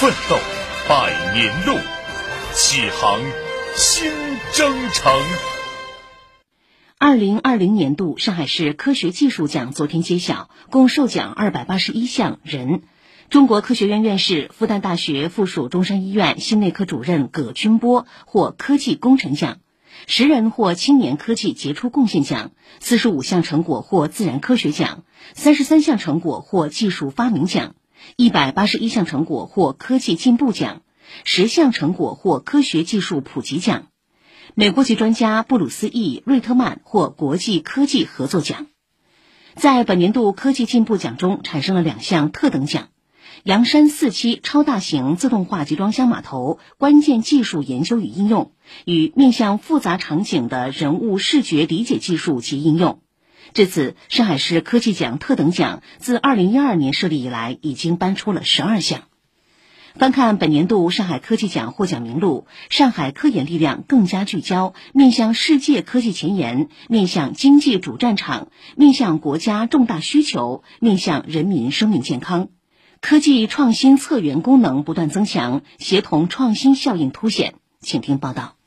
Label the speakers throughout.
Speaker 1: 奋斗百年路，启航新征程。
Speaker 2: 二零二零年度上海市科学技术奖昨天揭晓，共授奖二百八十一项人。中国科学院院士、复旦大学附属中山医院心内科主任葛军波获科技工程奖，十人获青年科技杰出贡献奖，四十五项成果获自然科学奖，三十三项成果获技术发明奖，一百八十一项成果获科技进步奖，十项成果获科学技术普及奖。美国籍专家布鲁斯 ·E· 瑞特曼获国际科技合作奖。在本年度科技进步奖中，产生了两项特等奖：阳山四期超大型自动化集装箱码头关键技术研究与应用与面向复杂场景的人物视觉理解技术及应用。至此，上海市科技奖特等奖自2012年设立以来，已经颁出了十二项。翻看本年度上海科技奖获奖名录，上海科研力量更加聚焦，面向世界科技前沿，面向经济主战场，面向国家重大需求，面向人民生命健康。科技创新策源功能不断增强，协同创新效应凸显。请听报道。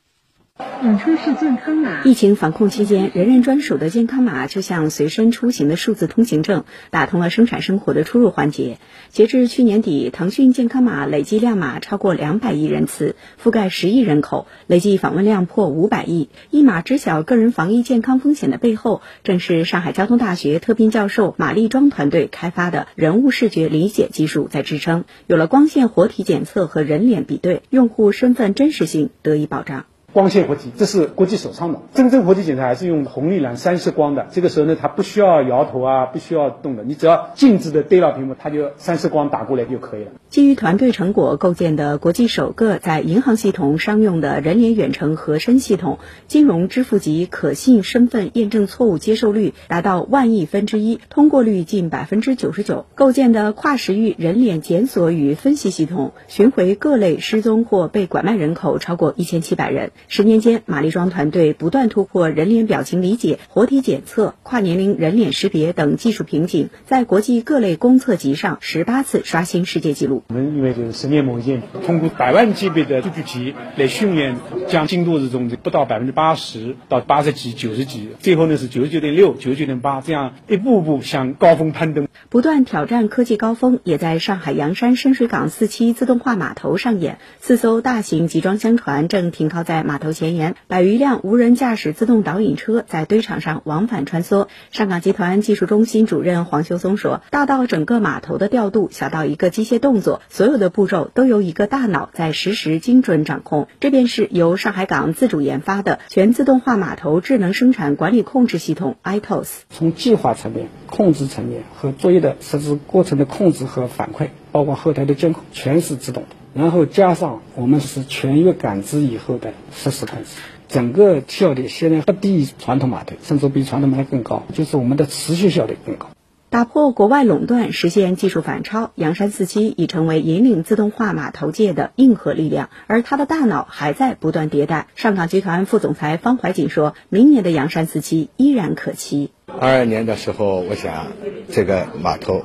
Speaker 3: 养车是健康码。
Speaker 4: 疫情防控期间，人人专属的健康码就像随身出行的数字通行证，打通了生产生活的出入环节。截至去年底，腾讯健康码累计亮码超过两百亿人次，覆盖十亿人口，累计访问量破五百亿。一码知晓个人防疫健康风险的背后，正是上海交通大学特聘教授马立庄团队开发的人物视觉理解技术在支撑。有了光线活体检测和人脸比对，用户身份真实性得以保障。
Speaker 5: 光线活体，这是国际首创的。真正活体检查还是用红绿蓝三色光的，这个时候呢，它不需要摇头啊，不需要动的，你只要静止的对到屏幕，它就三色光打过来就可以了。
Speaker 4: 基于团队成果构建的国际首个在银行系统商用的人脸远程合身系统，金融支付级可信身份验证错误接受率达到万亿分之一，通过率近百分之九十九。构建的跨时域人脸检索与分析系统，寻回各类失踪或被拐卖人口超过一千七百人。十年间，马立庄团队不断突破人脸表情理解、活体检测、跨年龄人脸识别等技术瓶颈，在国际各类公测级上十八次刷新世界纪录。
Speaker 5: 我们因为就是十年磨剑，通过百万级别的数据集来训练，将精度是从不到百分之八十到八十几、九十几，最后呢是九十九点六、九十九点八，这样一步步向高峰攀登。
Speaker 4: 不断挑战科技高峰，也在上海洋山深水港四期自动化码头上演。四艘大型集装箱船正停靠在码头前沿。百余辆无人驾驶自动导引车在堆场上往返穿梭。上港集团技术中心主任黄修松说：“大到整个码头的调度，小到一个机械动作，所有的步骤都由一个大脑在实时精准掌控。这便是由上海港自主研发的全自动化码头智能生产管理控制系统 iTOS。
Speaker 6: 从计划层面、控制层面和作业的实施过程的控制和反馈，包括后台的监控，全是自动的。”然后加上我们是全域感知以后的实时控制，整个效率现在不低于传统码头，甚至比传统码头更高，就是我们的持续效率更高。
Speaker 4: 打破国外垄断，实现技术反超，洋山四期已成为引领自动化码头界的硬核力量，而它的大脑还在不断迭代。上港集团副总裁方怀瑾说：“明年的洋山四期依然可期。”
Speaker 7: 二二年的时候，我想这个码头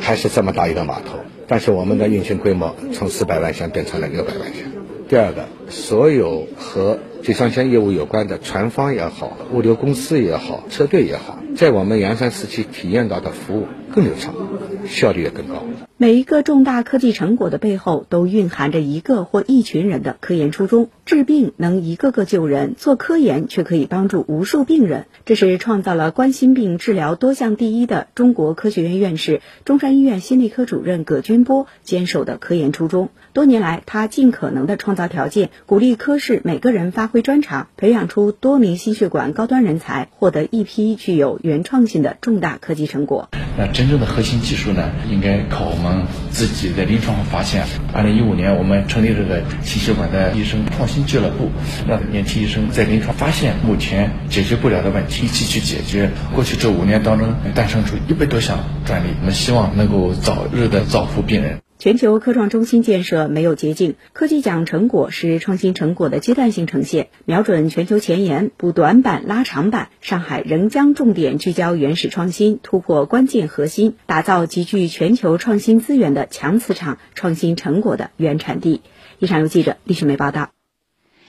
Speaker 7: 还是这么大一个码头。但是我们的运行规模从四百万箱变成了六百万箱。第二个，所有和集装箱业务有关的船方也好，物流公司也好，车队也好，在我们阳山时期体验到的服务更流畅，效率也更高。
Speaker 4: 每一个重大科技成果的背后，都蕴含着一个或一群人的科研初衷。治病能一个个救人，做科研却可以帮助无数病人。这是创造了冠心病治疗多项第一的中国科学院院士、中山医院心内科主任葛军波坚守的科研初衷。多年来，他尽可能的创造条件，鼓励科室每个人发挥专长，培养出多名心血管高端人才，获得一批具有原创性的重大科技成果。
Speaker 8: 那真正的核心技术呢，应该靠我们自己在临床上发现。二零一五年，我们成立这个心血管的医生创新俱乐部，让年轻医生在临床发现目前解决不了的问题，一起去解决。过去这五年当中，诞生出一百多项专利，我们希望能够早日的造福病人。
Speaker 4: 全球科创中心建设没有捷径，科技奖成果是创新成果的阶段性呈现，瞄准全球前沿，补短板拉长板。上海仍将重点聚焦原始创新，突破关键核心，打造集聚全球创新资源的强磁场，创新成果的原产地。以上由记者李雪梅报道。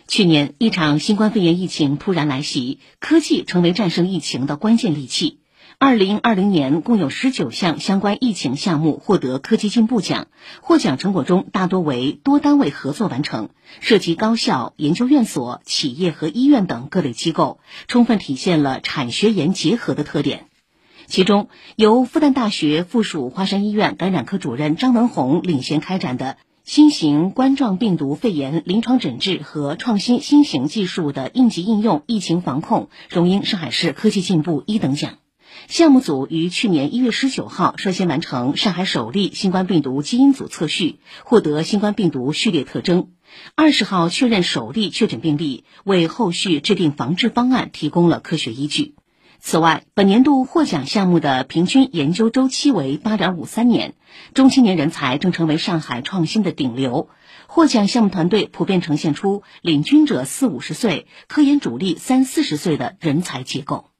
Speaker 2: 去年，一场新冠肺炎疫情突然来袭，科技成为战胜疫情的关键利器。二零二零年共有十九项相关疫情项目获得科技进步奖，获奖成果中大多为多单位合作完成，涉及高校、研究院所、企业和医院等各类机构，充分体现了产学研结合的特点。其中，由复旦大学附属华山医院感染科主任张文宏领衔开展的新型冠状病毒肺炎临床诊治和创新新型技术的应急应用疫情防控，荣膺上海市科技进步一等奖。项目组于去年一月十九号率先完成上海首例新冠病毒基因组测序，获得新冠病毒序列特征。二十号确认首例确诊病例，为后续制定防治方案提供了科学依据。此外，本年度获奖项目的平均研究周期为八点五三年，中青年人才正成为上海创新的顶流。获奖项目团队普遍呈现出领军者四五十岁、科研主力三四十岁的人才结构。